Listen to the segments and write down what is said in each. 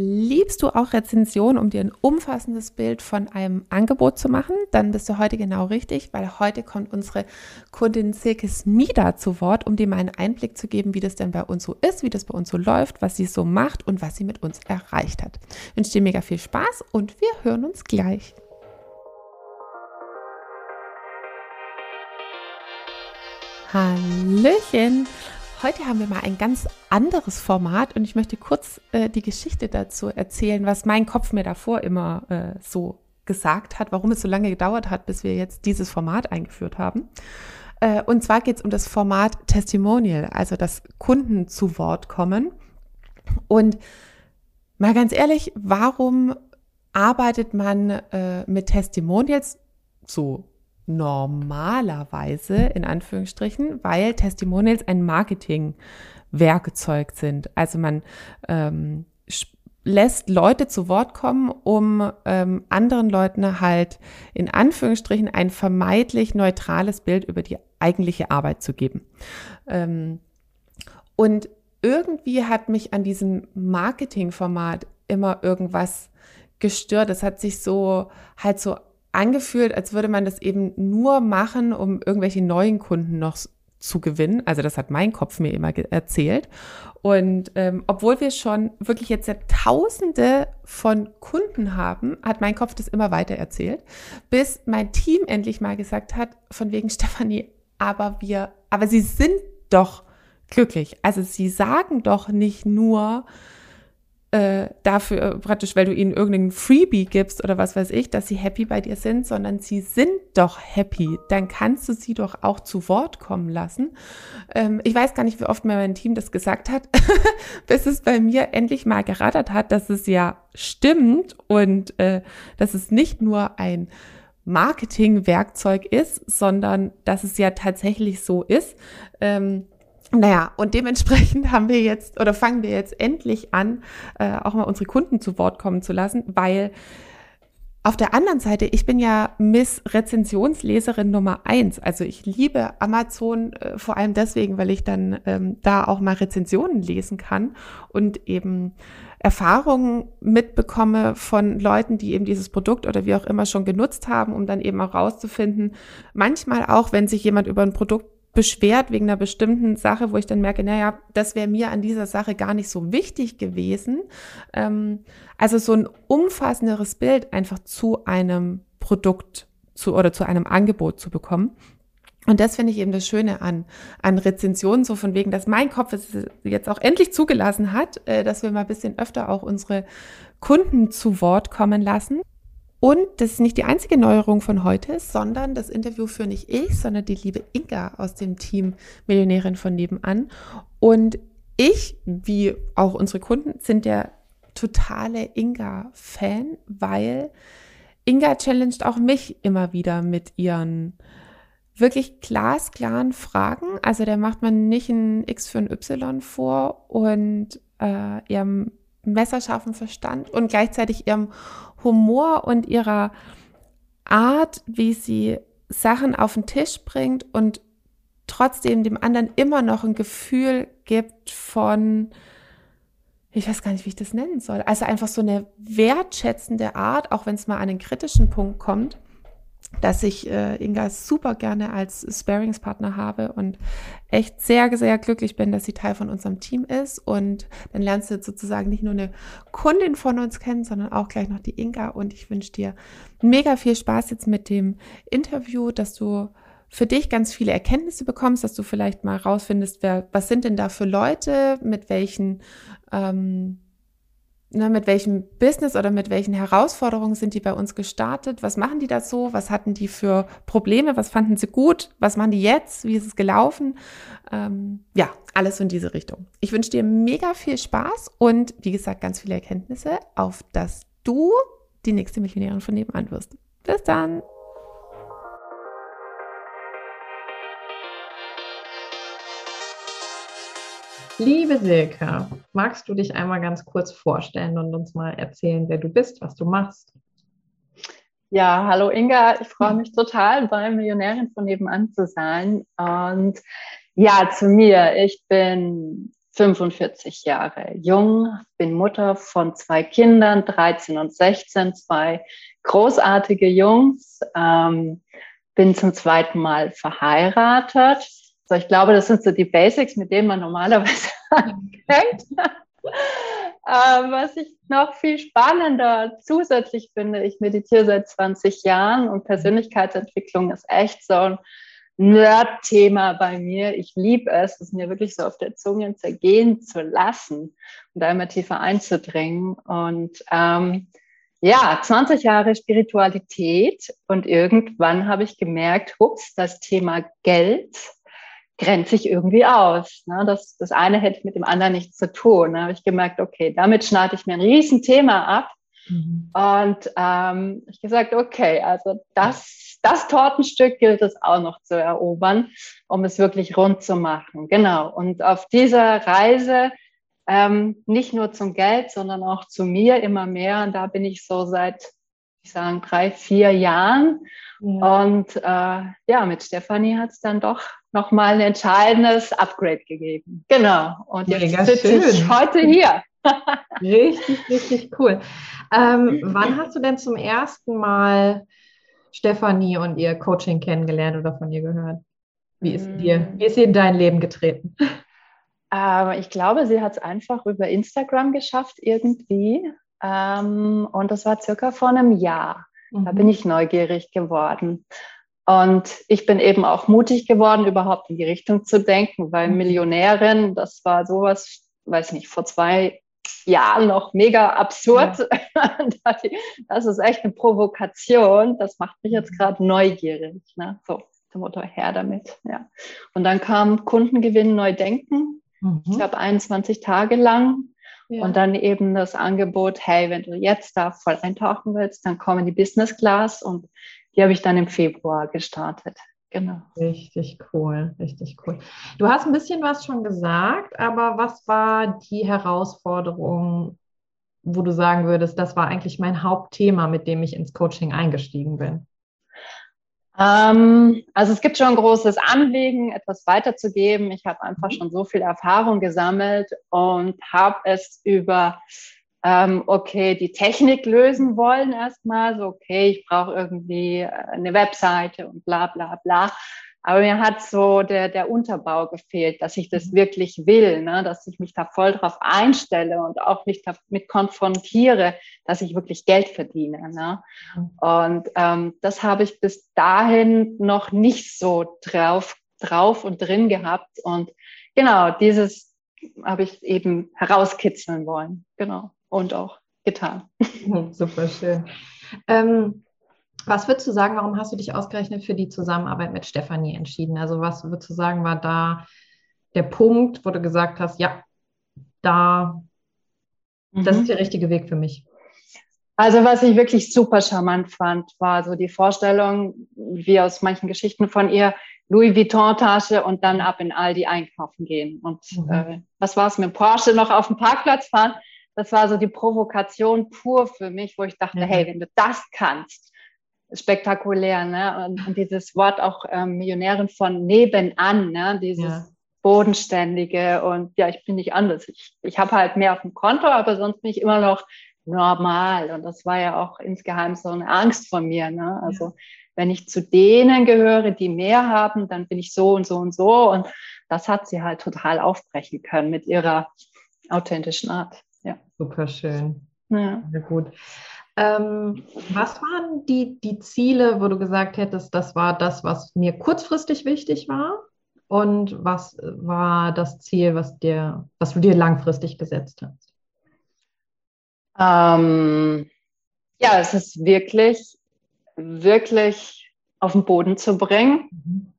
Liebst du auch Rezensionen, um dir ein umfassendes Bild von einem Angebot zu machen? Dann bist du heute genau richtig, weil heute kommt unsere Kundin Silke Smida zu Wort, um dir mal einen Einblick zu geben, wie das denn bei uns so ist, wie das bei uns so läuft, was sie so macht und was sie mit uns erreicht hat. Ich wünsche dir mega viel Spaß und wir hören uns gleich. Hallöchen! Heute haben wir mal ein ganz anderes Format und ich möchte kurz äh, die Geschichte dazu erzählen, was mein Kopf mir davor immer äh, so gesagt hat, warum es so lange gedauert hat, bis wir jetzt dieses Format eingeführt haben. Äh, und zwar geht es um das Format Testimonial, also dass Kunden zu Wort kommen. Und mal ganz ehrlich, warum arbeitet man äh, mit Testimonials so normalerweise in Anführungsstrichen, weil Testimonials ein Marketing-Werkzeug sind. Also man ähm, lässt Leute zu Wort kommen, um ähm, anderen Leuten halt in Anführungsstrichen ein vermeintlich neutrales Bild über die eigentliche Arbeit zu geben. Ähm, und irgendwie hat mich an diesem Marketing-Format immer irgendwas gestört. Es hat sich so halt so angefühlt, als würde man das eben nur machen, um irgendwelche neuen Kunden noch zu gewinnen. Also das hat mein Kopf mir immer erzählt. Und ähm, obwohl wir schon wirklich jetzt ja Tausende von Kunden haben, hat mein Kopf das immer weiter erzählt, bis mein Team endlich mal gesagt hat, von wegen Stefanie, aber wir, aber sie sind doch glücklich. Also sie sagen doch nicht nur, äh, dafür praktisch, weil du ihnen irgendeinen Freebie gibst oder was weiß ich, dass sie happy bei dir sind, sondern sie sind doch happy. Dann kannst du sie doch auch zu Wort kommen lassen. Ähm, ich weiß gar nicht, wie oft mein Team das gesagt hat, bis es bei mir endlich mal gerattert hat, dass es ja stimmt und äh, dass es nicht nur ein Marketingwerkzeug ist, sondern dass es ja tatsächlich so ist. Ähm, naja, und dementsprechend haben wir jetzt oder fangen wir jetzt endlich an, äh, auch mal unsere Kunden zu Wort kommen zu lassen, weil auf der anderen Seite, ich bin ja Miss Rezensionsleserin Nummer eins. Also ich liebe Amazon äh, vor allem deswegen, weil ich dann ähm, da auch mal Rezensionen lesen kann und eben Erfahrungen mitbekomme von Leuten, die eben dieses Produkt oder wie auch immer schon genutzt haben, um dann eben auch rauszufinden, manchmal auch, wenn sich jemand über ein Produkt beschwert wegen einer bestimmten Sache, wo ich dann merke, naja, das wäre mir an dieser Sache gar nicht so wichtig gewesen. Ähm, also so ein umfassenderes Bild einfach zu einem Produkt zu, oder zu einem Angebot zu bekommen. Und das finde ich eben das Schöne an, an Rezensionen, so von wegen, dass mein Kopf es jetzt auch endlich zugelassen hat, äh, dass wir mal ein bisschen öfter auch unsere Kunden zu Wort kommen lassen. Und das ist nicht die einzige Neuerung von heute, sondern das Interview führe nicht ich, sondern die liebe Inga aus dem Team Millionärin von nebenan. Und ich, wie auch unsere Kunden, sind der totale Inga-Fan, weil Inga challenged auch mich immer wieder mit ihren wirklich glasklaren Fragen. Also da macht man nicht ein X für ein Y vor und äh, ihrem messerscharfen Verstand und gleichzeitig ihrem Humor und ihrer Art, wie sie Sachen auf den Tisch bringt und trotzdem dem anderen immer noch ein Gefühl gibt von, ich weiß gar nicht, wie ich das nennen soll. Also einfach so eine wertschätzende Art, auch wenn es mal an einen kritischen Punkt kommt dass ich äh, Inga super gerne als Sparingspartner habe und echt sehr, sehr glücklich bin, dass sie Teil von unserem Team ist. Und dann lernst du jetzt sozusagen nicht nur eine Kundin von uns kennen, sondern auch gleich noch die Inga. Und ich wünsche dir mega viel Spaß jetzt mit dem Interview, dass du für dich ganz viele Erkenntnisse bekommst, dass du vielleicht mal rausfindest, wer, was sind denn da für Leute, mit welchen ähm, ne, mit welchem Business oder mit welchen Herausforderungen sind die bei uns gestartet? Was machen die da so? Was hatten die für Probleme? Was fanden sie gut? Was machen die jetzt? Wie ist es gelaufen? Ähm, ja, alles in diese Richtung. Ich wünsche dir mega viel Spaß und wie gesagt ganz viele Erkenntnisse, auf dass du die nächste Millionärin von nebenan wirst. Bis dann! Liebe Silke, magst du dich einmal ganz kurz vorstellen und uns mal erzählen, wer du bist, was du machst? Ja, hallo Inga, ich freue mich total, bei Millionärin von nebenan zu sein. Und ja, zu mir, ich bin 45 Jahre jung, bin Mutter von zwei Kindern, 13 und 16, zwei großartige Jungs, ähm, bin zum zweiten Mal verheiratet. So, ich glaube, das sind so die Basics, mit denen man normalerweise anfängt. ähm, was ich noch viel spannender zusätzlich finde, ich meditiere seit 20 Jahren und Persönlichkeitsentwicklung ist echt so ein Nerd-Thema bei mir. Ich liebe es, es mir wirklich so auf der Zunge zergehen zu lassen und da immer tiefer einzudringen. Und ähm, ja, 20 Jahre Spiritualität und irgendwann habe ich gemerkt, ups, das Thema Geld grenzt sich irgendwie aus. Ne? Das, das eine hätte mit dem anderen nichts zu tun. Da habe ich gemerkt, okay, damit schneide ich mir ein Riesenthema ab. Mhm. Und ähm, ich gesagt, okay, also das das Tortenstück gilt es auch noch zu erobern, um es wirklich rund zu machen. Genau. Und auf dieser Reise ähm, nicht nur zum Geld, sondern auch zu mir immer mehr. Und da bin ich so seit, ich sagen, drei, vier Jahren. Ja. Und äh, ja, mit Stefanie hat es dann doch nochmal ein entscheidendes Upgrade gegeben. Genau. Und jetzt Mega sitze schön. ich heute hier. richtig, richtig cool. Ähm, wann hast du denn zum ersten Mal Stefanie und ihr Coaching kennengelernt oder von ihr gehört? Wie ist, mm. dir, wie ist sie in dein Leben getreten? Ähm, ich glaube, sie hat es einfach über Instagram geschafft irgendwie. Ähm, und das war circa vor einem Jahr. Mhm. Da bin mhm. ich neugierig geworden. Und ich bin eben auch mutig geworden, überhaupt in die Richtung zu denken, weil mhm. Millionärin, das war sowas, weiß nicht, vor zwei ja noch mega absurd. Ja. das ist echt eine Provokation. Das macht mich jetzt mhm. gerade neugierig. Ne? So, zum Motto her damit. Ja. Und dann kam Kundengewinn neu denken. Mhm. Ich glaube 21 Tage lang. Ja. Und dann eben das Angebot, hey, wenn du jetzt da voll eintauchen willst, dann komm in die Business Class und die habe ich dann im Februar gestartet. Genau. Richtig cool, richtig cool. Du hast ein bisschen was schon gesagt, aber was war die Herausforderung, wo du sagen würdest, das war eigentlich mein Hauptthema, mit dem ich ins Coaching eingestiegen bin? Ähm, also es gibt schon ein großes Anliegen, etwas weiterzugeben. Ich habe einfach mhm. schon so viel Erfahrung gesammelt und habe es über ähm, okay, die Technik lösen wollen erstmal, so okay, ich brauche irgendwie äh, eine Webseite und bla bla bla. Aber mir hat so der, der Unterbau gefehlt, dass ich das mhm. wirklich will, ne? dass ich mich da voll drauf einstelle und auch mich damit konfrontiere, dass ich wirklich Geld verdiene. Ne? Mhm. Und ähm, das habe ich bis dahin noch nicht so drauf, drauf und drin gehabt. Und genau, dieses habe ich eben herauskitzeln wollen. Genau und auch getan. Super schön. Ähm, was würdest du sagen, warum hast du dich ausgerechnet für die Zusammenarbeit mit Stefanie entschieden? Also was würdest du sagen, war da der Punkt, wo du gesagt hast, ja, da, mhm. das ist der richtige Weg für mich? Also was ich wirklich super charmant fand, war so die Vorstellung, wie aus manchen Geschichten von ihr, Louis Vuitton-Tasche und dann ab in Aldi einkaufen gehen. Und mhm. äh, was war es mit Porsche noch auf dem Parkplatz fahren? Das war so die Provokation pur für mich, wo ich dachte, mhm. hey, wenn du das kannst, spektakulär, ne? Und, und dieses Wort auch ähm, Millionärin von nebenan, ne? Dieses ja. Bodenständige und ja, ich bin nicht anders. Ich, ich habe halt mehr auf dem Konto, aber sonst bin ich immer noch normal. Und das war ja auch insgeheim so eine Angst von mir. Ne? Also ja. wenn ich zu denen gehöre, die mehr haben, dann bin ich so und so und so. Und das hat sie halt total aufbrechen können mit ihrer authentischen Art. Ja. Super schön. Ja. Sehr gut. Ähm, was waren die, die Ziele, wo du gesagt hättest, das war das, was mir kurzfristig wichtig war? Und was war das Ziel, was, dir, was du dir langfristig gesetzt hast? Ähm, ja, es ist wirklich, wirklich auf den Boden zu bringen. Mhm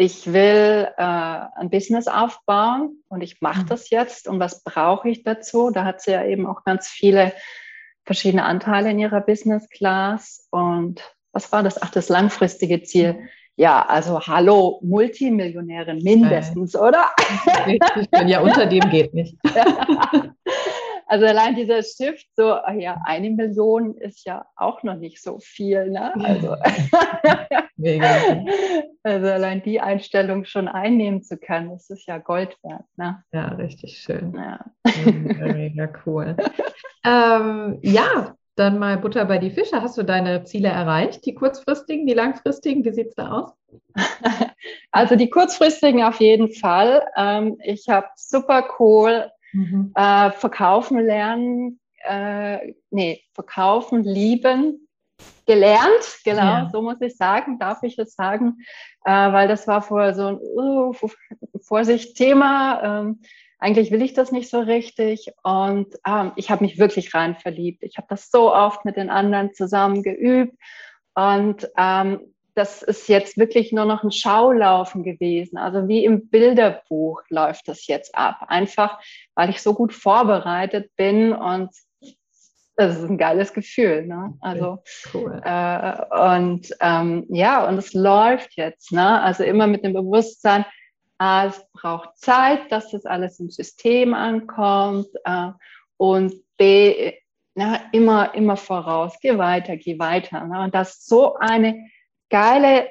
ich will äh, ein Business aufbauen und ich mache mhm. das jetzt. Und was brauche ich dazu? Da hat sie ja eben auch ganz viele verschiedene Anteile in ihrer Business Class. Und was war das? Ach, das langfristige Ziel. Mhm. Ja, also hallo, Multimillionärin mindestens, Nein. oder? Richtig, ja, unter dem geht nicht. Also allein dieser Shift, so, ja, eine Million ist ja auch noch nicht so viel. Ne? Also Mega. Also allein die Einstellung schon einnehmen zu können, das ist ja Gold wert. Ne? Ja, richtig schön. Ja. Mega, mega cool. ähm, ja, dann mal Butter bei die Fische. Hast du deine Ziele erreicht? Die kurzfristigen, die langfristigen? Wie sieht es da aus? Also die kurzfristigen auf jeden Fall. Ähm, ich habe super cool mhm. äh, verkaufen lernen, äh, nee, verkaufen, lieben, gelernt, genau, ja. so muss ich sagen, darf ich es sagen, äh, weil das war vorher so ein uh, Vorsicht-Thema. Ähm, eigentlich will ich das nicht so richtig und ähm, ich habe mich wirklich rein verliebt. Ich habe das so oft mit den anderen zusammen geübt und ähm, das ist jetzt wirklich nur noch ein Schaulaufen gewesen. Also wie im Bilderbuch läuft das jetzt ab. Einfach, weil ich so gut vorbereitet bin und das ist ein geiles Gefühl. Ne? Also cool. äh, und ähm, ja, und es läuft jetzt. Ne? Also immer mit dem Bewusstsein, A, es braucht Zeit, dass das alles im System ankommt. Äh, und B, na, immer, immer voraus, geh weiter, geh weiter. Ne? Und das ist so eine geile,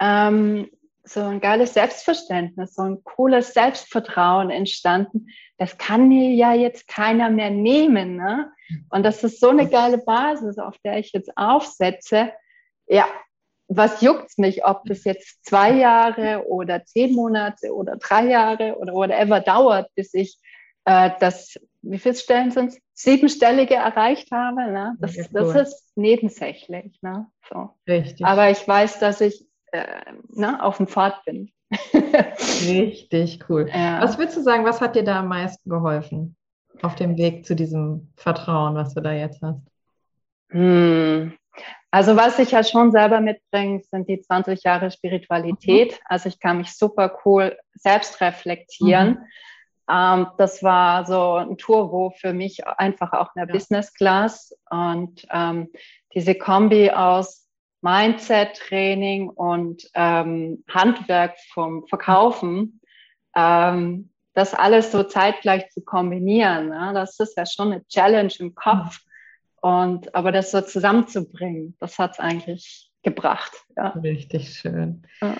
ähm, so ein geiles Selbstverständnis, so ein cooles Selbstvertrauen entstanden. Das kann mir ja jetzt keiner mehr nehmen. Ne? Und das ist so eine geile Basis, auf der ich jetzt aufsetze. Ja, was juckt's mich, ob das jetzt zwei Jahre oder zehn Monate oder drei Jahre oder whatever dauert, bis ich äh, das, wie viele Stellen sind es? Siebenstellige erreicht habe. Ne? Das, cool. das ist nebensächlich. Ne? So. Richtig. Aber ich weiß, dass ich äh, ne, auf dem Pfad bin. Richtig cool. Ja. Was würdest du sagen, was hat dir da am meisten geholfen auf dem Weg zu diesem Vertrauen, was du da jetzt hast? Hm. Also was ich ja schon selber mitbringe, sind die 20 Jahre Spiritualität. Mhm. Also ich kann mich super cool selbst reflektieren. Mhm. Ähm, das war so ein Turbo für mich, einfach auch in der ja. Business Class. Und ähm, diese Kombi aus Mindset-Training und ähm, Handwerk vom Verkaufen, ähm, das alles so zeitgleich zu kombinieren, ne? das ist ja schon eine Challenge im Kopf. Und aber das so zusammenzubringen, das hat es eigentlich gebracht. Ja. Richtig schön. Ja.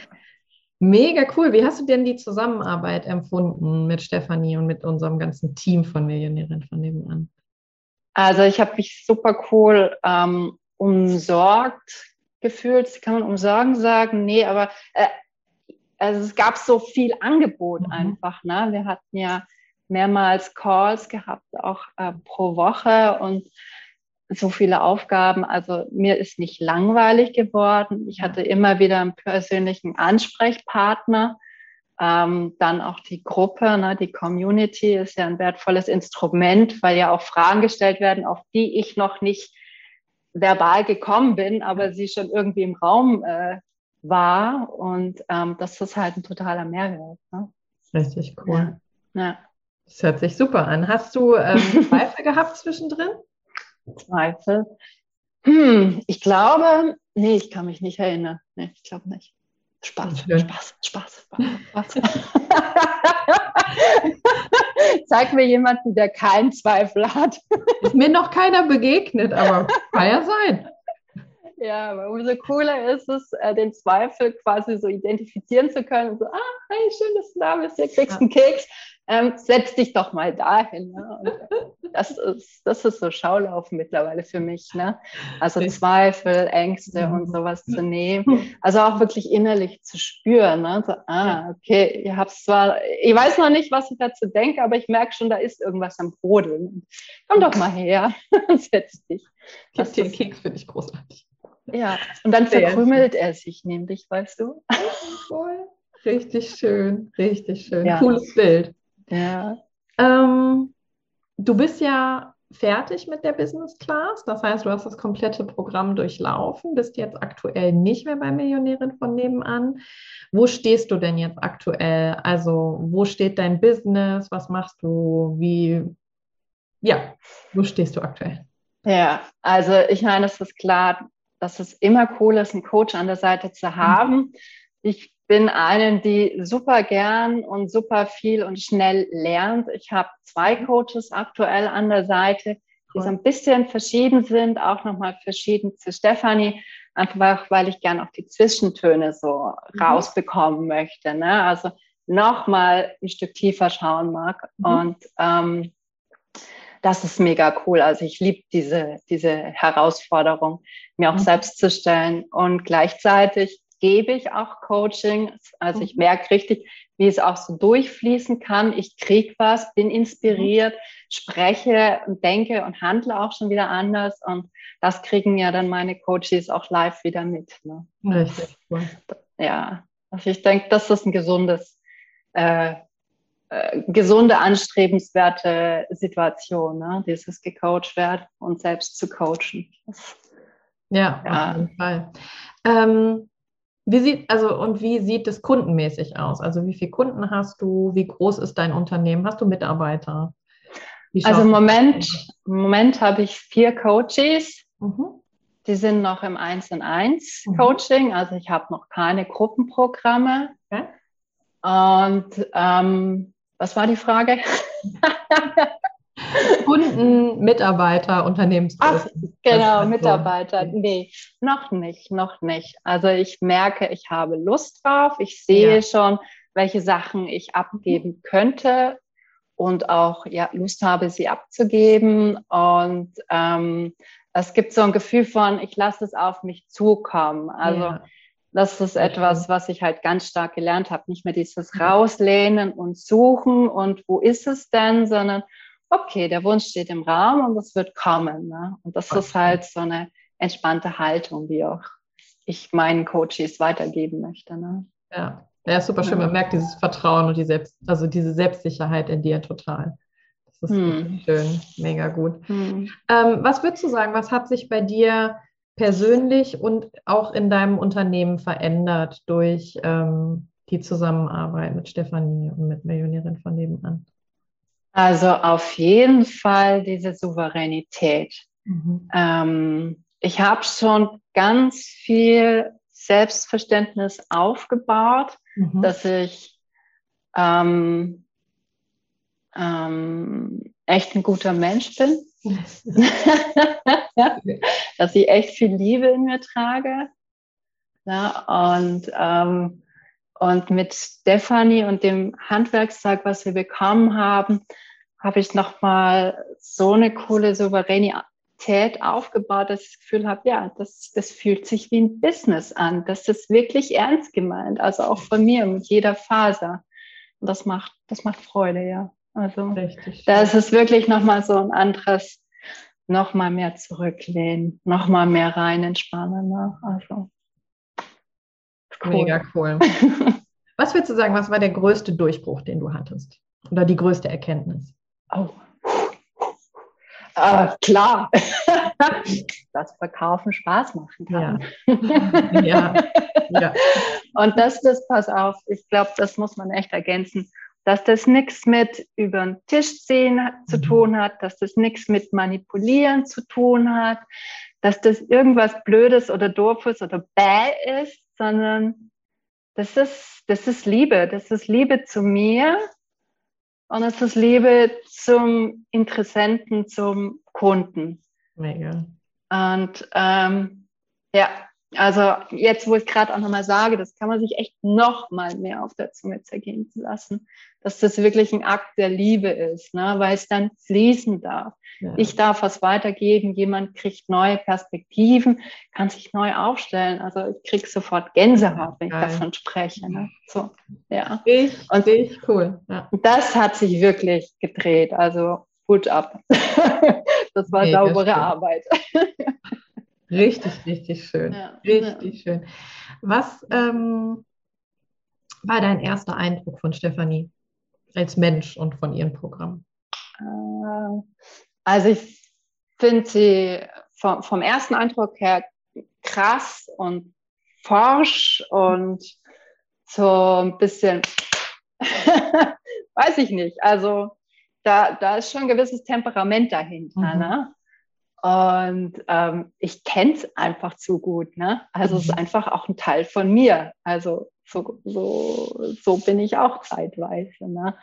Mega cool. Wie hast du denn die Zusammenarbeit empfunden mit Stefanie und mit unserem ganzen Team von Millionären von nebenan? Also ich habe mich super cool ähm, umsorgt gefühlt. Kann man umsorgen sagen? Nee, aber äh, also es gab so viel Angebot mhm. einfach. Ne? Wir hatten ja mehrmals Calls gehabt, auch äh, pro Woche und so viele Aufgaben. Also mir ist nicht langweilig geworden. Ich hatte immer wieder einen persönlichen Ansprechpartner. Ähm, dann auch die Gruppe, ne, die Community ist ja ein wertvolles Instrument, weil ja auch Fragen gestellt werden, auf die ich noch nicht verbal gekommen bin, aber sie schon irgendwie im Raum äh, war. Und ähm, das ist halt ein totaler Mehrwert. Ne? Richtig cool. Ja. ja. Das hört sich super an. Hast du ähm, Zweifel gehabt zwischendrin? Zweifel. Hm, ich glaube, nee, ich kann mich nicht erinnern. Nee, ich glaube nicht. Spaß, Spaß, Spaß, Spaß, Spaß. Zeig mir jemanden, der keinen Zweifel hat. Ist mir noch keiner begegnet, aber kann ja sein. Ja, aber umso cooler ist es, äh, den Zweifel quasi so identifizieren zu können. So, ah, hey, schön, dass du da bist, hier kriegst ja. einen Keks ähm, setz dich doch mal dahin. Ne? das, ist, das ist so Schaulaufen mittlerweile für mich. Ne? Also Zweifel, Ängste und sowas zu nehmen. Also auch wirklich innerlich zu spüren. Ne? So, ah, okay, ihr habt zwar, ich weiß noch nicht, was ich dazu denke, aber ich merke schon, da ist irgendwas am Brodeln. Komm doch mal her und setz dich. Das den Keks finde ich großartig. Ja, und dann verkrümelt er sich nämlich, weißt du? Richtig schön, richtig schön. Ja. Cooles Bild. Ja. Ähm, du bist ja fertig mit der Business Class. Das heißt, du hast das komplette Programm durchlaufen, bist jetzt aktuell nicht mehr bei Millionärin von nebenan. Wo stehst du denn jetzt aktuell? Also, wo steht dein Business? Was machst du? Wie, ja, wo stehst du aktuell? Ja, also ich meine, es ist klar, dass es immer cool ist, einen Coach an der Seite zu haben. Mhm. Ich bin eine, die super gern und super viel und schnell lernt. Ich habe zwei mhm. Coaches aktuell an der Seite, die so ein bisschen verschieden sind, auch nochmal verschieden zu Stefanie. einfach weil ich gerne auch die Zwischentöne so mhm. rausbekommen möchte. Ne? Also nochmal ein Stück tiefer schauen mag. Mhm. Und ähm, das ist mega cool. Also ich liebe diese, diese Herausforderung, mir auch mhm. selbst zu stellen. Und gleichzeitig gebe ich auch Coaching. Also ich mhm. merke richtig, wie es auch so durchfließen kann. Ich kriege was, bin inspiriert, spreche und denke und handle auch schon wieder anders. Und das kriegen ja dann meine Coaches auch live wieder mit. Ne? Richtig cool. Ja, also ich denke, das ist ein gesundes äh, äh, gesunde, anstrebenswerte Situation, ne? dieses gecoacht werden und selbst zu coachen. Das, ja, ja, auf jeden Fall. Ähm, wie sieht, also, und wie sieht es kundenmäßig aus? Also, wie viele Kunden hast du? Wie groß ist dein Unternehmen? Hast du Mitarbeiter? Also, im Moment, im Moment habe ich vier Coaches. Mhm. Die sind noch im 1 und 1 mhm. Coaching. Also, ich habe noch keine Gruppenprogramme. Okay. Und ähm, was war die Frage? Kunden, Mitarbeiter, Unternehmensgröße. Ach, genau, Mitarbeiter. Nee, noch nicht, noch nicht. Also ich merke, ich habe Lust drauf. Ich sehe ja. schon, welche Sachen ich abgeben könnte und auch ja, Lust habe, sie abzugeben. Und ähm, es gibt so ein Gefühl von, ich lasse es auf mich zukommen. Also ja. Das ist etwas, was ich halt ganz stark gelernt habe. Nicht mehr dieses Rauslehnen und Suchen und wo ist es denn, sondern okay, der Wunsch steht im Raum und es wird kommen. Ne? Und das ist halt so eine entspannte Haltung, die auch ich meinen Coaches weitergeben möchte. Ne? Ja. ja, super schön. Man merkt dieses Vertrauen und die Selbst, also diese Selbstsicherheit in dir total. Das ist hm. schön, mega gut. Hm. Ähm, was würdest du sagen, was hat sich bei dir persönlich und auch in deinem Unternehmen verändert durch ähm, die Zusammenarbeit mit Stefanie und mit Millionärin von nebenan? Also auf jeden Fall diese Souveränität. Mhm. Ähm, ich habe schon ganz viel Selbstverständnis aufgebaut, mhm. dass ich ähm, ähm, echt ein guter Mensch bin. dass ich echt viel Liebe in mir trage. Ja, und, ähm, und mit Stefanie und dem Handwerkstag, was wir bekommen haben, habe ich nochmal so eine coole Souveränität aufgebaut, dass ich das Gefühl habe, ja, das, das fühlt sich wie ein Business an. Das ist wirklich ernst gemeint, also auch von mir mit jeder Faser. Und das macht, das macht Freude, ja. Also Richtig. da ist es wirklich nochmal so ein anderes, nochmal mehr zurücklehnen, nochmal mehr rein entspannen. Ne? Also cool. Mega cool. was würdest du sagen, was war der größte Durchbruch, den du hattest? Oder die größte Erkenntnis? Oh. Äh, klar, dass Verkaufen Spaß machen kann. Ja. ja. ja. Und das, das, pass auf, ich glaube, das muss man echt ergänzen dass das nichts mit über den Tisch ziehen zu mhm. tun hat, dass das nichts mit manipulieren zu tun hat, dass das irgendwas Blödes oder Doofes oder bäh ist, sondern das ist, das ist Liebe. Das ist Liebe zu mir und es ist Liebe zum Interessenten, zum Kunden. Mega. Und ähm, ja, also jetzt, wo ich gerade auch nochmal sage, das kann man sich echt noch mal mehr auf der Zunge zergehen lassen, dass das wirklich ein Akt der Liebe ist, ne? weil es dann fließen darf. Ja. Ich darf was weitergeben, jemand kriegt neue Perspektiven, kann sich neu aufstellen. Also ich kriege sofort Gänsehaut, wenn ich davon spreche. Ne? So, ja. Ich, Und ich, cool. Ja. Das hat sich wirklich gedreht. Also Hut ab. das war nee, saubere das Arbeit. Richtig, richtig schön. Ja. Richtig schön. Was ähm, war dein erster Eindruck von Stefanie als Mensch und von ihrem Programm? Äh, also ich finde sie vom, vom, ersten Eindruck her krass und forsch und so ein bisschen, weiß ich nicht, also da, da ist schon ein gewisses Temperament dahinter. Mhm. Ne? Und ähm, ich kenne es einfach zu gut. Ne? Also es ist mhm. einfach auch ein Teil von mir. Also so, so, so bin ich auch zeitweise. Ne?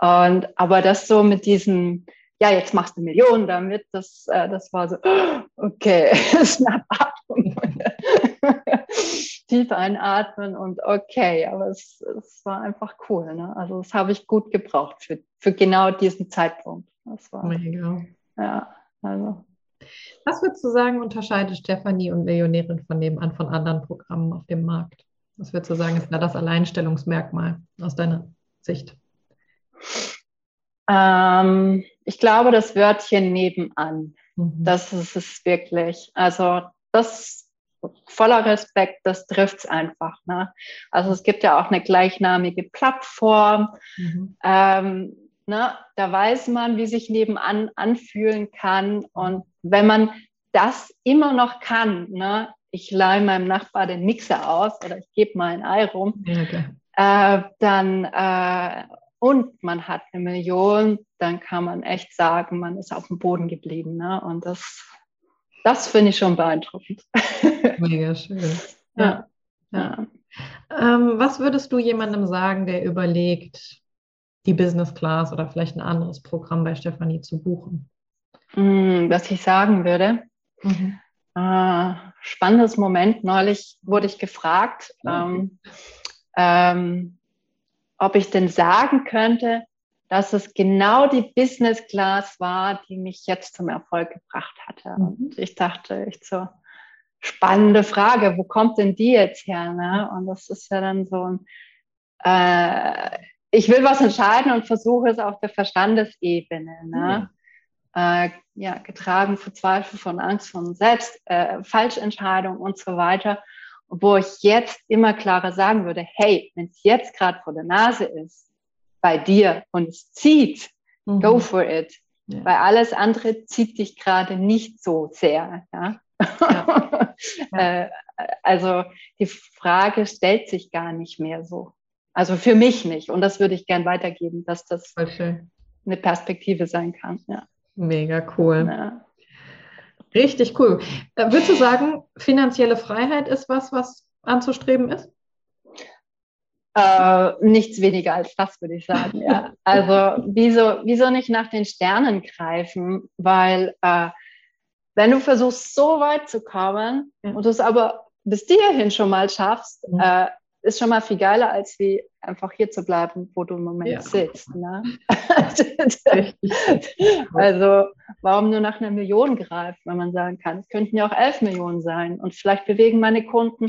Und aber das so mit diesem, ja, jetzt machst du Millionen damit, das, äh, das war so, okay, Schnappatmung. Tief einatmen und okay, aber es, es war einfach cool. Ne? Also das habe ich gut gebraucht für, für genau diesen Zeitpunkt. Das war, Mega. Ja, also. Was würdest du sagen, unterscheidet Stefanie und Millionärin von nebenan von anderen Programmen auf dem Markt? Was würdest du sagen, ist da das Alleinstellungsmerkmal aus deiner Sicht? Ähm, ich glaube, das Wörtchen nebenan, mhm. das ist es wirklich. Also das voller Respekt, das trifft es einfach. Ne? Also es gibt ja auch eine gleichnamige Plattform. Mhm. Ähm, ne? Da weiß man, wie sich nebenan anfühlen kann. Und wenn man das immer noch kann, ne? Ich leihe meinem Nachbar den Mixer aus oder ich gebe mal ein Ei rum, okay. äh, dann äh, und man hat eine Million, dann kann man echt sagen, man ist auf dem Boden geblieben. Ne? Und das, das finde ich schon beeindruckend. Mega schön. Ja. ja. Ähm, was würdest du jemandem sagen, der überlegt, die Business Class oder vielleicht ein anderes Programm bei Stefanie zu buchen? Mm, was ich sagen würde, mhm. Äh, spannendes Moment. Neulich wurde ich gefragt, ähm, ähm, ob ich denn sagen könnte, dass es genau die Business Class war, die mich jetzt zum Erfolg gebracht hatte. Mhm. Und ich dachte, echt so, spannende Frage, wo kommt denn die jetzt her? Ne? Und das ist ja dann so ein, äh, ich will was entscheiden und versuche es auf der Verstandesebene. Ne? Äh, ja, getragen von Zweifel, von Angst, von Selbst, äh, Falschentscheidung und so weiter wo ich jetzt immer klarer sagen würde, hey, wenn es jetzt gerade vor der Nase ist, bei dir und es zieht, mhm. go for it. Ja. Weil alles andere zieht dich gerade nicht so sehr. Ja? ja. äh, also die Frage stellt sich gar nicht mehr so. Also für mich nicht. Und das würde ich gern weitergeben, dass das eine Perspektive sein kann. Ja. Mega cool. Ja. Richtig cool. Äh, würdest du sagen, finanzielle Freiheit ist was, was anzustreben ist? Äh, nichts weniger als das, würde ich sagen. Ja. Also wieso, wieso nicht nach den Sternen greifen? Weil äh, wenn du versuchst, so weit zu kommen ja. und du es aber bis hierhin schon mal schaffst, ja. äh, ist schon mal viel geiler, als wie einfach hier zu bleiben, wo du im Moment ja. sitzt. Ne? also warum nur nach einer Million greifen, wenn man sagen kann, es könnten ja auch elf Millionen sein und vielleicht bewegen meine Kunden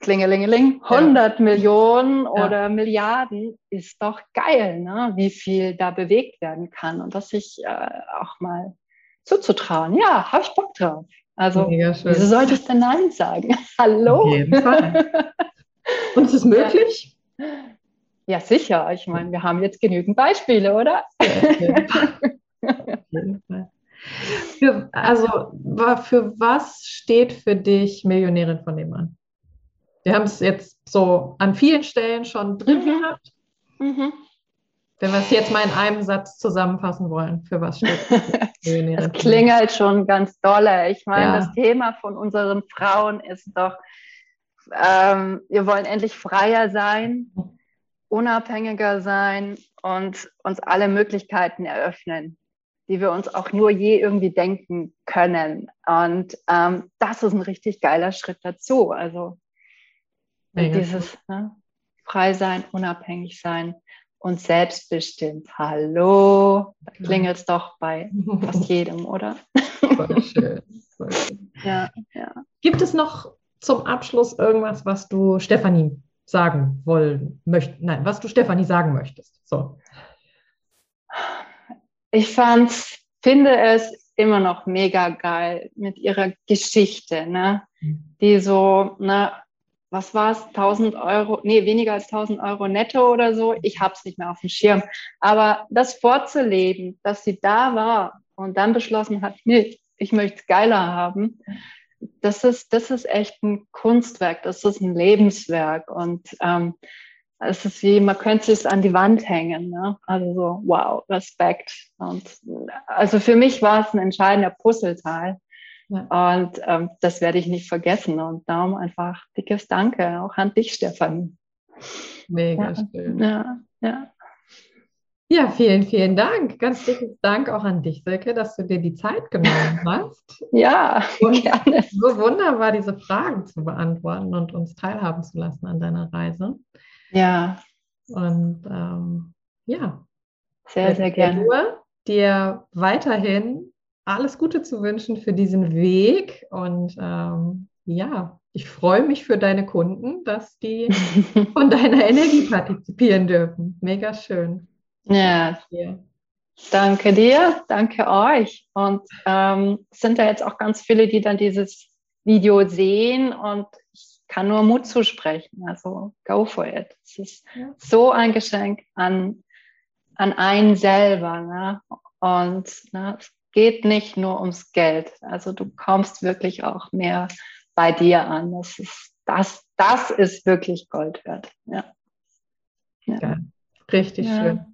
Klingelingeling, 100 ja. Millionen oder ja. Milliarden ist doch geil, ne? wie viel da bewegt werden kann und das sich äh, auch mal zuzutrauen. Ja, habe ich Bock drauf. Also, wieso sollte ich denn Nein sagen? Hallo? Auf jeden Fall. Und ist es möglich? Ja, sicher. Ich meine, wir haben jetzt genügend Beispiele, oder? Für, also, für was steht für dich Millionärin von dem Mann? Wir haben es jetzt so an vielen Stellen schon drin mhm. gehabt. Mhm. Wenn wir es jetzt mal in einem Satz zusammenfassen wollen, für was steht Das klingelt schon ganz dolle. Ich meine, ja. das Thema von unseren Frauen ist doch, ähm, wir wollen endlich freier sein, unabhängiger sein und uns alle Möglichkeiten eröffnen, die wir uns auch nur je irgendwie denken können. Und ähm, das ist ein richtig geiler Schritt dazu. Also dieses ne, frei sein, unabhängig sein und selbstbestimmt. Hallo, da klingelt es doch bei fast jedem, oder? Voll schön. Voll schön. Ja, ja. Gibt es noch zum Abschluss irgendwas, was du Stefanie sagen wollen möchtest? Nein, was du Stefanie sagen möchtest. So. Ich fand, finde es immer noch mega geil mit ihrer Geschichte, ne? Mhm. die so, ne, was war es, 1000 Euro, nee, weniger als 1000 Euro netto oder so. Ich habe es nicht mehr auf dem Schirm. Aber das vorzuleben, dass sie da war und dann beschlossen hat, nee, ich möchte es geiler haben, das ist, das ist echt ein Kunstwerk, das ist ein Lebenswerk. Und ähm, es ist wie, man könnte es an die Wand hängen. Ne? Also so, wow, Respekt. Und also für mich war es ein entscheidender Puzzleteil. Ja. Und ähm, das werde ich nicht vergessen. Und darum einfach dickes Danke auch an dich, Stefan. Mega ja. schön. Ja, ja. Ja, vielen, vielen Dank. Ganz dickes Dank auch an dich, Silke, dass du dir die Zeit genommen hast. ja, und gerne. So wunderbar, diese Fragen zu beantworten und uns teilhaben zu lassen an deiner Reise. Ja. Und ähm, ja. Sehr, sehr gerne. Nur, dir weiterhin alles Gute zu wünschen für diesen Weg und ähm, ja, ich freue mich für deine Kunden, dass die von deiner Energie partizipieren dürfen. Mega schön. Ja. Danke dir, danke euch. Und ähm, sind da jetzt auch ganz viele, die dann dieses Video sehen und ich kann nur Mut zusprechen. Also go for it. Es ist ja. so ein Geschenk an, an einen selber. Ne? Und ne, es geht nicht nur ums Geld. Also du kommst wirklich auch mehr bei dir an. Das ist, das, das ist wirklich Gold wert. Ja. ja. ja richtig ja. schön.